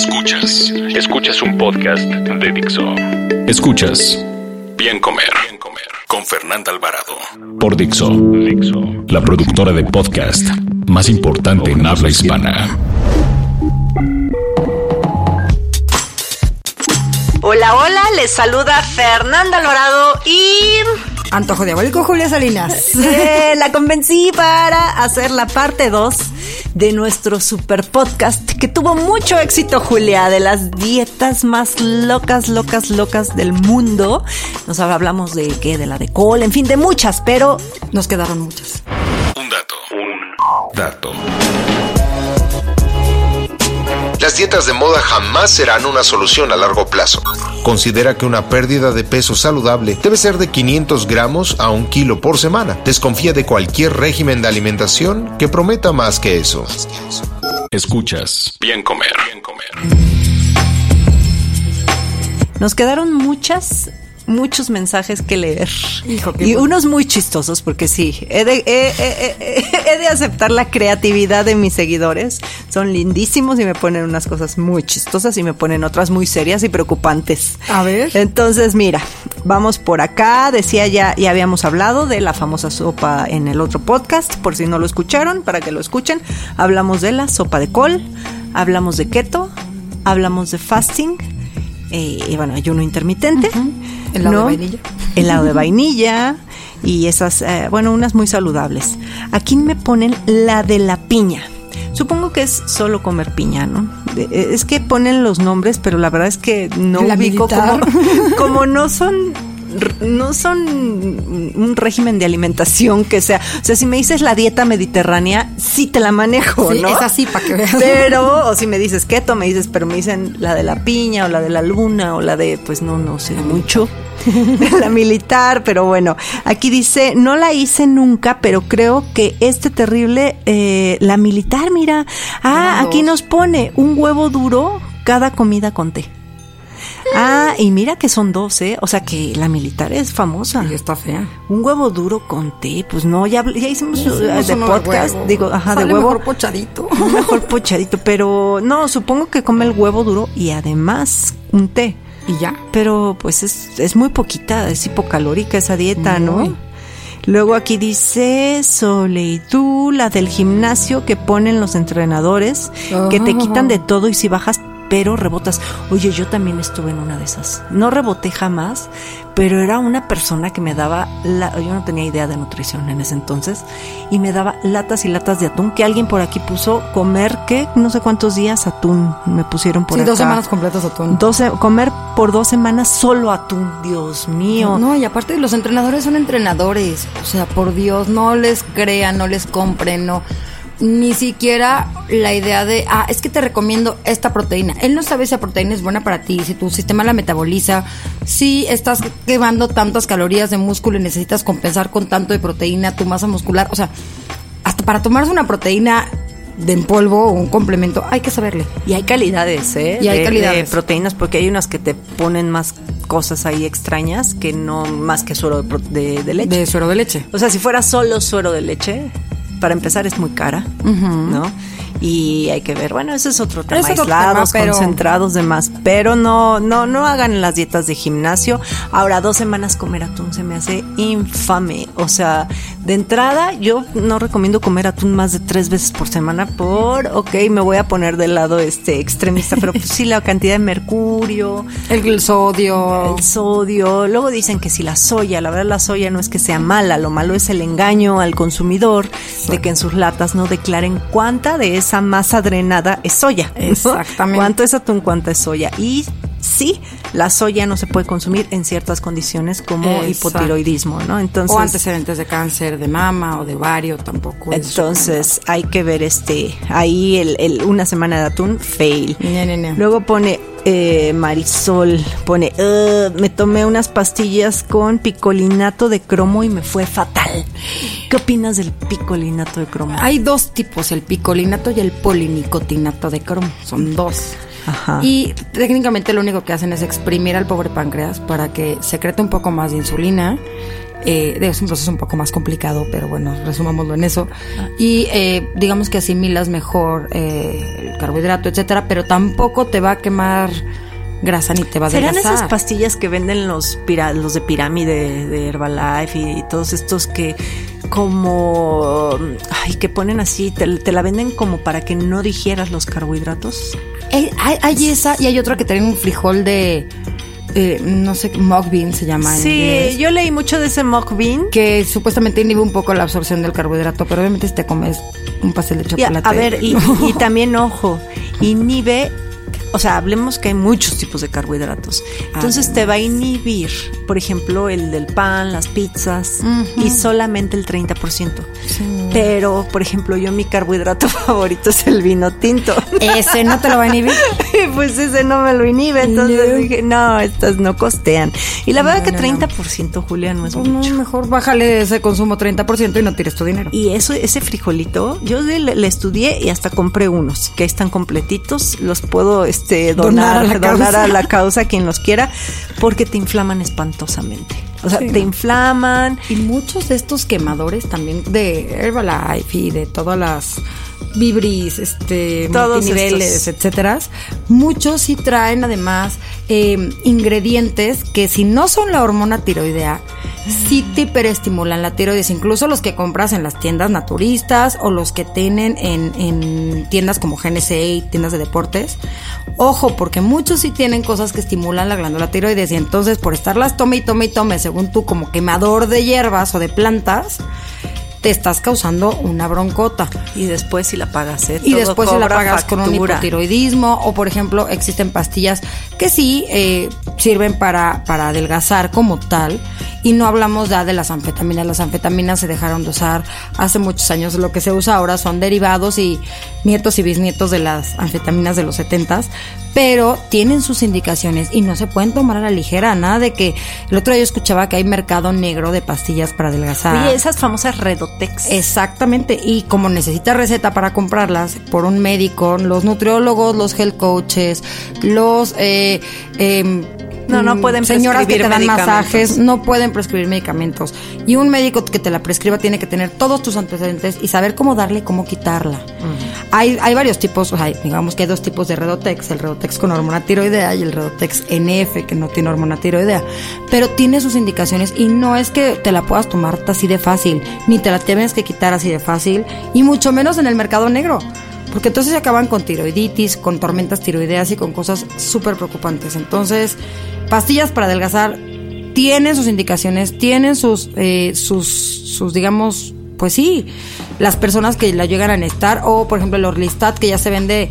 Escuchas. Escuchas un podcast de Dixo. Escuchas Bien Comer. Bien Comer. Con Fernanda Alvarado. Por Dixo. Dixo. La productora de podcast más importante en habla hispana. Hola, hola, les saluda Fernanda Alvarado y Antojo Diabólico Julia Salinas. eh, la convencí para hacer la parte 2 de nuestro super podcast que tuvo mucho éxito, Julia, de las dietas más locas, locas, locas del mundo. Nos hablamos de qué, de la de col, en fin, de muchas, pero Nos quedaron muchas. Un dato. Un dato. Las dietas de moda jamás serán una solución a largo plazo. Considera que una pérdida de peso saludable debe ser de 500 gramos a un kilo por semana. Desconfía de cualquier régimen de alimentación que prometa más que eso. Escuchas Bien Comer. Bien Comer. nos quedaron muchas muchos mensajes que leer. Hijo, y bueno. unos muy chistosos, porque sí, he de, he- he- he- he de aceptar la creatividad de mis seguidores. Son lindísimos y me ponen unas cosas muy chistosas y me ponen otras muy serias y preocupantes. A ver. Entonces, mira, vamos por acá. Decía ya, ya habíamos hablado de la famosa sopa en el otro podcast, por si no lo escucharon, para que lo escuchen. Hablamos de la sopa de col, hablamos de keto, hablamos de fasting, eh, y bueno, ayuno intermitente. Helado de vainilla. Helado de vainilla y esas, eh, bueno, unas muy saludables. Aquí me ponen la de la piña. Supongo que es solo comer piña, ¿no? Eh, Es que ponen los nombres, pero la verdad es que no La ubico como, como no son no son un régimen de alimentación que sea, o sea, si me dices la dieta mediterránea, sí te la manejo, Sí, ¿no? es así, pa' que veas. Pero, o si me dices keto, me dices, pero me dicen la de la piña o la de la luna o la de, pues no, no sé mucho. la militar, pero bueno, aquí dice, no la hice nunca, pero creo que este terrible, eh, la militar, mira, ah, aquí nos pone un huevo duro cada comida con té. Ah, y mira que son dos, ¿eh? O sea que la militar es famosa. Y está fea. Un huevo duro con té, pues no, ya, ya hicimos eh, de podcast, digo, ajá, de huevo. mejor pochadito. Un mejor pochadito, pero no, supongo que come el huevo duro y además un té. Y ya. Pero pues es, es muy poquita, es hipocalórica esa dieta, ¿no? Luego aquí dice Soleidú, la del gimnasio que ponen los entrenadores, que te Ah. quitan de todo y si bajas pero rebotas. Oye, yo también estuve en una de esas. No reboté jamás, pero era una persona que me daba, la, yo no tenía idea de nutrición en ese entonces, y me daba latas y latas de atún, que alguien por aquí puso comer, ¿qué? No sé cuántos días atún me pusieron por Sí, acá. dos semanas completas atún. 12, comer por dos semanas solo atún, Dios mío. No, y aparte los entrenadores son entrenadores. O sea, por Dios, no les crean, no les compren, no. Ni siquiera la idea de, ah, es que te recomiendo esta proteína. Él no sabe si la proteína es buena para ti, si tu sistema la metaboliza, si estás quemando tantas calorías de músculo y necesitas compensar con tanto de proteína tu masa muscular. O sea, hasta para tomarse una proteína de en polvo o un complemento, hay que saberle. Y hay calidades, ¿eh? Y hay de, calidades. de proteínas, porque hay unas que te ponen más cosas ahí extrañas que no más que suero de, de leche. De suero de leche. O sea, si fuera solo suero de leche, para empezar es muy cara, ¿no? Y hay que ver, bueno, ese es otro tema, Es otro aislados, tema, pero- concentrados, demás, pero no, no, no hagan las dietas de gimnasio. Ahora, dos semanas comer atún se me hace infame. O sea, de entrada, yo no recomiendo comer atún más de tres veces por semana por, ok, me voy a poner del lado este extremista, pero pues sí, la cantidad de mercurio, El sodio. el sodio. Luego dicen que si la soya, la verdad la soya no es que sea mala, lo malo es el engaño al consumidor de que en sus latas no declaren cuánta de esa masa drenada es soya. ¿no? Exactamente. Cuánto es atún, cuánta es soya. Y sí, la soya no se puede consumir en ciertas condiciones como Exacto. hipotiroidismo, ¿no? Entonces, o antecedentes de cáncer de mama o de ovario tampoco. es entonces hay que ver este ahí el, el- una semana de atún fail. No, no, no. Luego pone eh, Marisol, pone "Ugh, me tomé unas pastillas con picolinato de cromo y me fue fatal. ¿Qué opinas del picolinato de cromo? Hay dos tipos, el picolinato y el polinicotinato de cromo. Son dos. Ajá. Y técnicamente lo único que hacen es exprimir al pobre páncreas para que secrete un poco más de insulina. Eh, es un proceso un poco más complicado, pero bueno, resumámoslo en eso. Y eh, digamos que asimilas mejor eh, el carbohidrato, etcétera, pero tampoco te va a quemar grasa ni te va a ¿Serán adelgazar. esas pastillas que venden los, pira- los de pirámide de Herbalife y, todos estos que como ay que ponen así te, te la venden como para que no digieras los carbohidratos Eh, hay, hay esa y hay otra que tiene un frijol de, eh, no sé, mug bean se llama. en sí inglés. yo leí mucho de ese mock bean que supuestamente inhibe un poco la absorción del carbohidrato, pero obviamente si te comes un pastel de Y a- chocolate. a ver y, y también ojo inhibe o sea, hablemos que hay muchos tipos de carbohidratos. Entonces te va a inhibir, por ejemplo, el del pan, las pizzas y solamente el 30%. Pero, por ejemplo, yo mi carbohidrato favorito es el vino tinto. Ese no te lo va a inhibir. Pues ese no me lo inhibe, entonces No. dije, no, estas no costean. Y la verdad No, que no, no. 30%, Julia, no es Pues mucho. mejor bájale ese consumo 30% y no tires tu dinero. Y eso, ese frijolito, yo le, le estudié y hasta compré unos que están completitos. Los puedo este, donar, Donar a la donar a la causa quien los quiera, porque te inflaman espantosamente. O sea, te inflaman. Y muchos de estos quemadores también de Herbalife y de todas las Vibris, este, Todos estos. etcétera, muchos sí traen además eh, ingredientes que si no son la hormona tiroidea, sí te hiperestimulan la tiroides, incluso los que compras en las tiendas naturistas o los que tienen en, en tiendas como GNC y tiendas de deportes. Ojo, porque muchos sí tienen cosas que estimulan la glándula tiroides y entonces por estarlas tome y tome y tome, según tú, como quemador de hierbas o de plantas, te estás causando una broncota. Y después si la pagas, ¿eh? Y Todo después se la pagas con un hipotiroidismo o por ejemplo existen pastillas que sí eh, sirven para, para adelgazar como tal y no hablamos ya de las anfetaminas. Las anfetaminas se dejaron de usar hace muchos años. Lo que se usa ahora son derivados y nietos y bisnietos de las anfetaminas de los setentas, pero tienen sus indicaciones y no se pueden tomar a la ligera. Nada de que el otro día yo escuchaba que hay mercado negro de pastillas para adelgazar. Oye, esas famosas Redotex. Exactamente, y como necesita receta para comprarlas por un médico, los nutriólogos, los health coaches, los eh, em, No, no mm, pueden señoras que te dan masajes, no pueden prescribir medicamentos. Y un médico que te la prescriba tiene que tener todos tus antecedentes y saber cómo darle y cómo quitarla. Hay, hay varios tipos, o sea, digamos que hay dos tipos de Redotex, el Redotex con hormona tiroidea y el Redotex NF que no tiene hormona tiroidea, pero tiene sus indicaciones y no es que te la puedas tomar así de fácil, ni te la tienes que quitar así de fácil, y mucho menos en el mercado negro. Porque entonces se acaban con tiroiditis, con tormentas tiroideas y con cosas súper preocupantes. Entonces, pastillas para adelgazar tienen sus indicaciones, tienen sus, eh, sus, sus, digamos, pues sí, las personas que la llegan a necesitar, o por ejemplo el Orlistat que ya se vende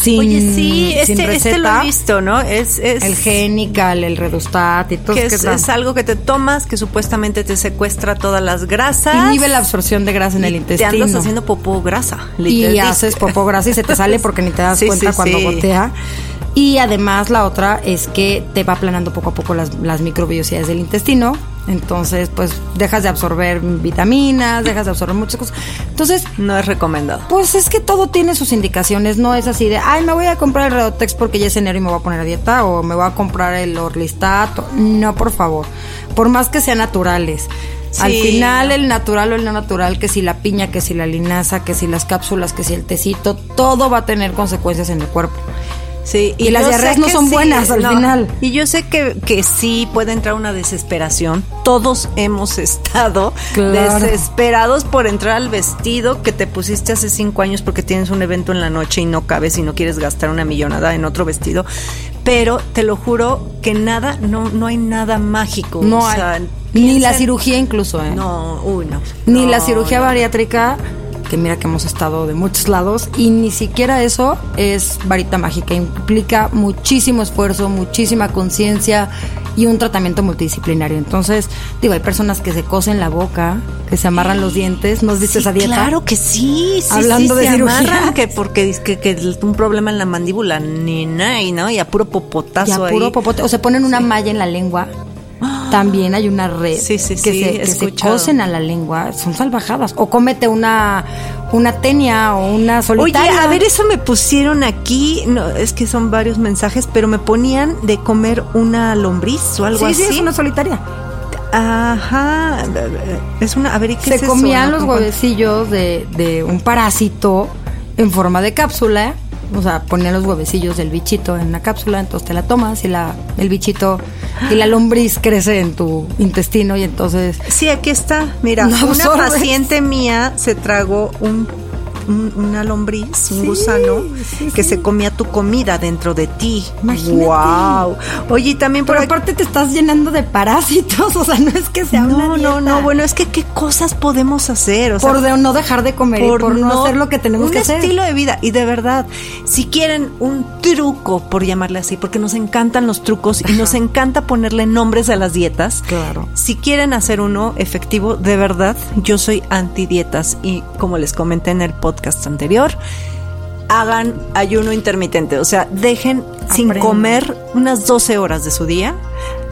sin, Oye, sí, sin este, este lo he visto, ¿no? Es, es El Genical, el Redustat y todo que es, que es algo que te tomas, que supuestamente te secuestra todas las grasas. inhibe la absorción de grasa en el intestino. Te andas haciendo popó grasa. y haces popó grasa y se te sale porque ni te das Sí, cuenta sí, cuando sí. gotea. Y además la otra es que te va aplanando poco a poco las, las microbiosidades del intestino. Entonces, pues dejas de absorber vitaminas, dejas de absorber muchas cosas. Entonces, No es recomendado. pues es que todo tiene sus indicaciones, no es así de, ay, me voy a comprar el Redotex porque ya es enero y me voy a poner a dieta, o me voy a comprar el Orlistat. No, por favor. Por más que sean naturales. Al Sí. final, el natural o el no natural, que si la piña, que si la linaza, que si las cápsulas, que si el tecito, todo va a tener consecuencias en el cuerpo. Sí, Y las diarreas no son buenas al final. Y yo sé que, que sí puede entrar una desesperación. Todos hemos estado Claro. desesperados por entrar al vestido que te pusiste hace cinco años porque tienes un evento en la noche y no cabes y no quieres gastar una millonada en otro vestido. Pero te lo juro que nada, no, no hay nada mágico. No O hay. Ni la cirugía incluso, ¿eh? No, uy, no. Ni No, la cirugía bariátrica que mira que hemos estado de muchos lados y ni siquiera eso es varita mágica, implica muchísimo esfuerzo, muchísima conciencia y un tratamiento multidisciplinario. Entonces, digo, hay personas que se cosen la boca, que se amarran los dientes, ¿no has visto Sí, esa dieta? Claro que sí, sí, Hablando sí, de se cirugía. amarran, que porque que, que un problema en la mandíbula, ni nada, ¿no? Y a puro Y popotazo a puro ahí. popote, o se ponen una malla en la lengua. También hay una red Sí, sí, que, sí, se, que se cosen a la lengua, son salvajadas. O cómete una, una tenia o una Oye, solitaria. a ver, eso me pusieron aquí, no, es que son varios mensajes, pero me ponían de comer una lombriz o algo Sí, sí, así. es una solitaria. Ajá, es una, a ver, ¿y qué Se es comían los huevecillos de, de un parásito en forma de cápsula. O sea, ponían los huevecillos del bichito en una cápsula, entonces te la tomas y la, el bichito y la lombriz crece en tu intestino y entonces... Sí, aquí está. Mira, No una absorbes. paciente mía se tragó un, un- una lombriz, un gusano, que se comía tu comida dentro de ti. Imagínate. Wow. Oye, y también por Pero aquí- aparte te estás llenando de parásitos, o sea, no es que sea una No, no, dieta. no. Bueno, es que qué cosas podemos hacer. O sea, por de- no dejar de comer y por no, hacer lo que tenemos un que hacer. estilo de vida y de verdad si quieren un truco por llamarle así porque nos encantan los trucos y nos encanta ponerle nombres a las dietas Claro. si quieren hacer uno efectivo de verdad yo soy anti dietas y como les comenté en el podcast anterior hagan ayuno intermitente. O sea dejen sin comer unas 12 horas de su día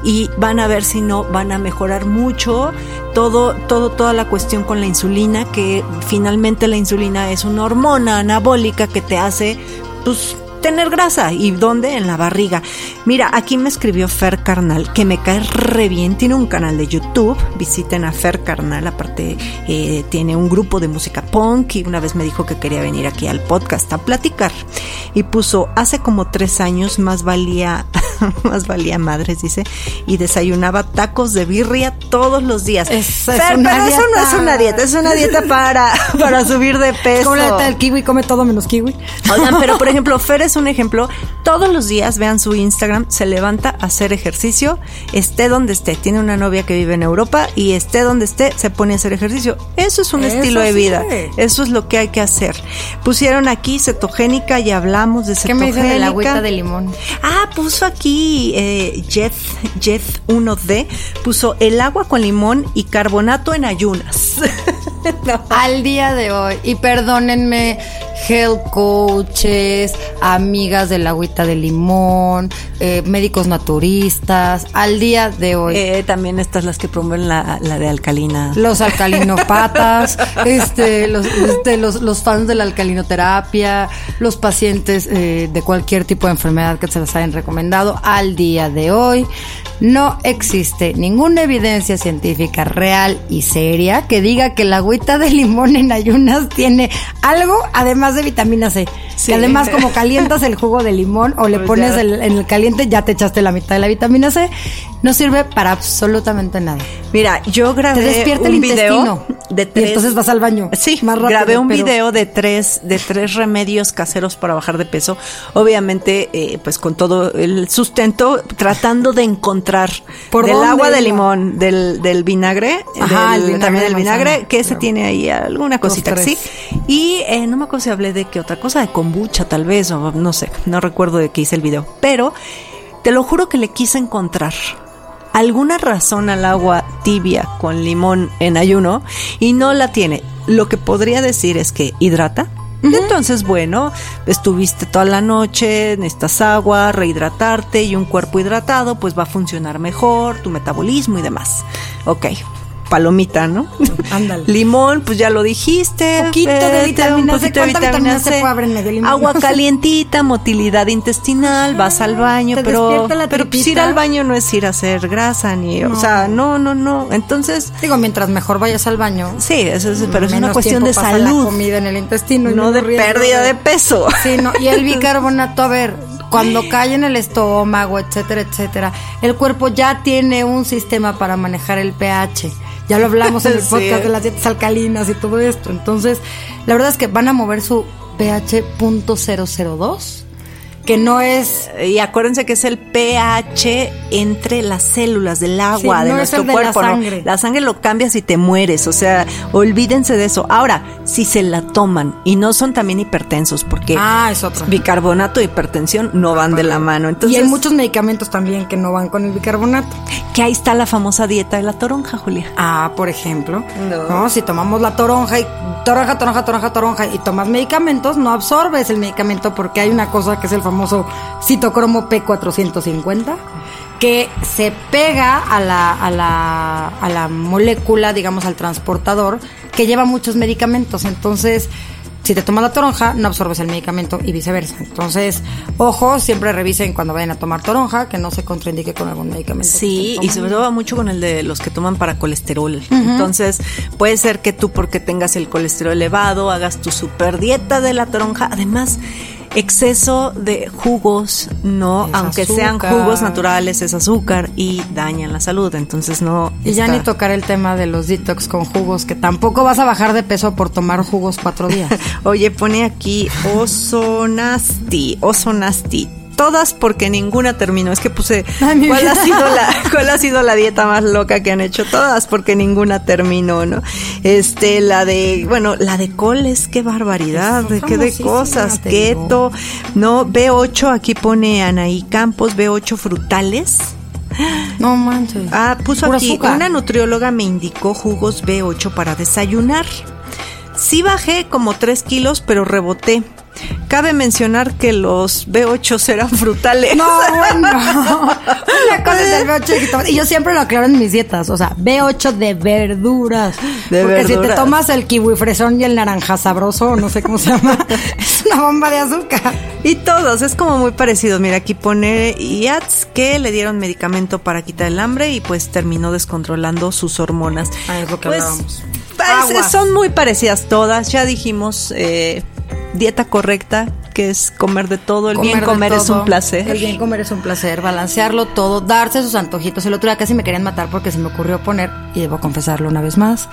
y van a ver si no van a mejorar mucho todo todo toda la cuestión con la insulina que finalmente la insulina es una hormona anabólica que te hace pues tener grasa y dónde en la barriga. Mira, aquí me escribió Fer Carnal que me cae re bien, tiene un canal de YouTube, visiten a Fer Carnal, aparte eh, tiene un grupo de música punk y una vez me dijo que quería venir aquí al podcast a platicar. Y puso hace como tres años más valía más valía madres dice y desayunaba tacos de birria todos los días. Es Fer, una pero eso no es una dieta, es una dieta para para subir de peso. Como la dieta del kiwi, come todo menos kiwi. Oigan, pero por ejemplo, Fer es un ejemplo. Todos los días, vean su Instagram, se levanta a hacer ejercicio, esté donde esté. Tiene una novia que vive en Europa y esté donde esté, se pone a hacer ejercicio. Eso es un Eso estilo de sí. vida. Eso es lo que hay que hacer. Pusieron aquí cetogénica, ya hablamos de ¿Qué cetogénica. me dice de la agüita de limón? Ah, puso aquí eh, Jeff, Jeff 1D, puso el agua con limón y carbonato en ayunas. No. Al día de hoy, y perdónenme, health coaches, amigas de la agüita de limón, eh, médicos naturistas, al día de hoy. Eh, también estas las que promueven la, la de alcalina. los alcalinopatas, este, los, este, los, los fans de la alcalinoterapia, los pacientes eh, de cualquier tipo de enfermedad que se les hayan recomendado, al día de hoy no existe ninguna evidencia científica real y seria que diga que la agüita de limón en ayunas tiene algo además de vitamina C. Sí. Que además como calientas el jugo de limón o le Pues pones el- en el caliente ya te echaste la mitad de la vitamina C, no sirve para absolutamente nada. Mira, yo grabé Te despierta un el video de Y tres. entonces vas al baño. Sí, Más rápido, grabé un pero- video de tres de tres remedios caseros para bajar de peso. Obviamente, eh, pues con todo el sustento, tratando de encontrar ¿Por del agua de limón, del, del vinagre, Ajá, del- el vinagre también de del vinagre, que ese tiene ahí alguna cosita sí. Y eh, no me acuerdo si hablé de qué otra cosa, de kombucha tal vez, o no sé, no recuerdo de qué hice el video. Pero te lo juro que le quise encontrar alguna razón al agua tibia con limón en ayuno y no la tiene. Lo que podría decir es que hidrata. Entonces, bueno, estuviste toda la noche, necesitas agua, rehidratarte y un cuerpo hidratado, pues va a funcionar mejor, tu metabolismo y demás. Ok, palomita, ¿no? Ándale. Limón, pues ya lo dijiste. Poquito de vitamina un C. poquito de ¿Cuánta vitamina C medio limón? Agua calientita, motilidad intestinal, vas al baño, Te pero, la pero pues ir al baño no es ir a hacer grasa ni, o sea, no, no, no. Entonces, Digo, mientras mejor vayas al baño. sí, eso es, pero es una cuestión de salud, La comida en el intestino. y no de pérdida de peso. Sí, no, y el bicarbonato, a ver, cuando cae en el estómago, etcétera, etcétera, el cuerpo ya tiene un sistema para manejar el pH. Ya lo hablamos en el Sí. podcast de las dietas alcalinas y todo esto. Entonces, la verdad es que van a mover su pH .002 que no es Y acuérdense que es el pH entre las células del agua Sí, de no es nuestro el de la cuerpo. ¿no? sangre. La sangre lo cambias y te mueres. O sea, olvídense de eso. Ahora, si se la toman y no son también hipertensos, porque Ah, es otro. bicarbonato e hipertensión no van de la mano. Entonces, y hay muchos medicamentos también que no van con el bicarbonato. que ahí está la famosa dieta de la toronja, Julia. Ah, por ejemplo. No. Si tomamos la toronja y toronja, toronja, toronja, toronja y tomas medicamentos, no absorbes el medicamento porque hay una cosa que es el famoso citocromo P450 que se pega a la, a la, a la molécula, digamos, al transportador que lleva muchos medicamentos. Entonces, si te tomas la toronja, no absorbes el medicamento y viceversa. Entonces, ojo, siempre revisen cuando vayan a tomar toronja que no se contraindique con algún medicamento. Sí, y sobre todo va mucho con el de los que toman para colesterol. Entonces, puede ser que tú, porque tengas el colesterol elevado, hagas tu super dieta de la toronja. Además, exceso de jugos, no, Es aunque sean jugos naturales, es azúcar y dañan la salud. Entonces, no. Y ya ni tocar el tema de los detox con jugos, que tampoco vas a bajar de peso por tomar jugos cuatro días. Oye, pone aquí Osonasti, Osonasti. Todas porque ninguna terminó. Es que puse Ay, cuál ha sido la cuál ha sido la dieta más loca que han hecho todas porque ninguna terminó, ¿no? Este, la de, bueno, la de coles, qué barbaridad, de qué de cosas, keto, no, B8 aquí pone Anaí Campos, B8 frutales. No manches. Ah, puso aquí, azúcar. una nutrióloga me indicó jugos B8 para desayunar. Sí bajé como 3 kilos, pero reboté. Cabe mencionar que los B8 eran frutales. No, bueno. Una cosa es el B8 y yo siempre lo aclaro en mis dietas, o sea, B8 de verduras. De Porque si te tomas el kiwi fresón y el naranja sabroso, no sé cómo se llama, es una bomba de azúcar. Y todos, es como muy parecido. Mira, aquí pone IATS que le dieron medicamento para quitar el hambre y pues terminó descontrolando sus hormonas. Ah, es lo que pues, pues, Aguas. son muy parecidas todas. Ya dijimos, eh, dieta correcta, que es comer de todo. El bien comer es un placer. El bien comer es un placer, balancearlo todo, darse sus antojitos. El otro día casi me querían matar porque se me ocurrió poner, y debo confesarlo una vez más,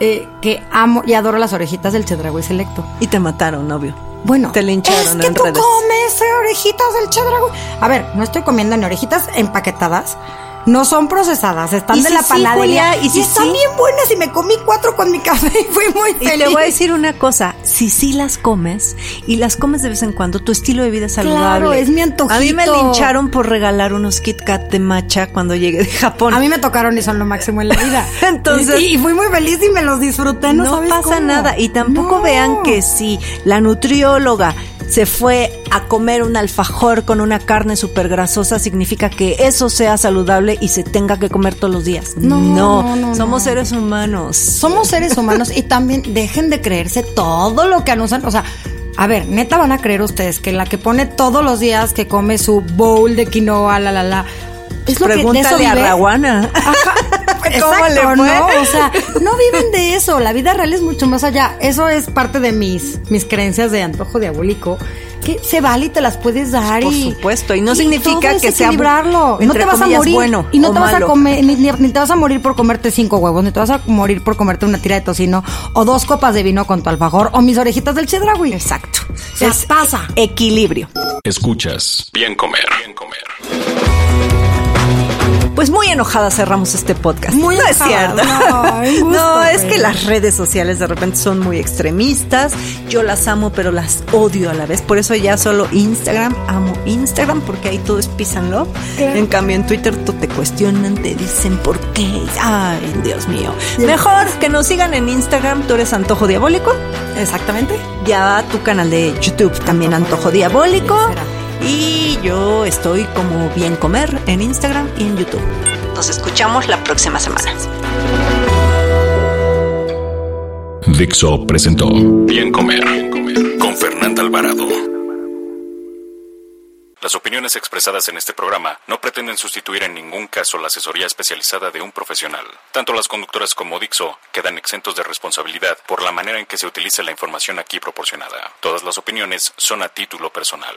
eh, que amo y adoro las orejitas del Chedraui Selecto. Y te mataron, obvio. Bueno, Te lincharon es que en tú redes. comes orejitas del chedraui. A ver, no estoy comiendo ni orejitas empaquetadas. No son procesadas, están Y de si la sí, panadería. Julia, y si están sí. bien buenas y me comí cuatro con mi café y fui muy Y feliz. te voy a decir una cosa, si sí las comes y las comes de vez en cuando, tu estilo de vida es saludable. Claro, es mi antojito. A mí me lincharon por regalar unos Kit Kat de matcha cuando llegué de Japón. A mí me tocaron y son lo máximo en la vida. Entonces- y, y fui muy feliz y me los disfruté, no, no sabes pasa cómo. nada y tampoco No. vean que si la nutrióloga se fue a comer un alfajor con una carne súper grasosa, significa que eso sea saludable y se tenga que comer todos los días. No, no, no, somos no. seres humanos. Somos seres humanos y también dejen de creerse todo lo que anuncian. O sea, a ver, neta van a creer ustedes que la que pone todos los días que come su bowl de quinoa, la, la, la. Es lo que de eso Pregúntale a vive. Raguana. ¿Cómo Exacto, le fue? ¿no? O sea, no viven de eso. La vida real es mucho más allá. Eso es parte de mis, mis creencias de antojo diabólico. Que se vale y te las puedes dar. Por y, supuesto, y no y significa todo es que sea, equilibrarlo. No te vas a morir. bueno y no o te vas a comer, ni, te vas a morir por comerte cinco huevos, ni te vas a morir por comerte una tira de tocino, o dos copas de vino con tu alfajor, o mis orejitas del chedraui. Exacto. Se pasa. Equilibrio. Escuchas Bien Comer. Bien Comer. Pues muy enojada cerramos este podcast. Muy no es cierto. No, gusto, No, es que las redes sociales de repente son muy extremistas. Yo las amo, pero las odio a la vez. Por eso ya solo Instagram, amo Instagram, porque ahí todo es peace and love. En cambio, en Twitter todo te cuestionan, te dicen por qué. Ay, Dios mío. Mejor que nos sigan en Instagram, tú eres Antojo Diabólico. Exactamente. Ya tu canal de YouTube también Antojo Diabólico. Será. Y yo estoy como Bien Comer en Instagram y en YouTube. Nos escuchamos la próxima semana. Dixo presentó Bien Comer. Con Fernanda Alvarado. Las opiniones expresadas en este programa no pretenden sustituir en ningún caso la asesoría especializada de un profesional. Tanto las conductoras como Dixo quedan exentos de responsabilidad por la manera en que se utiliza la información aquí proporcionada. Todas las opiniones son a título personal.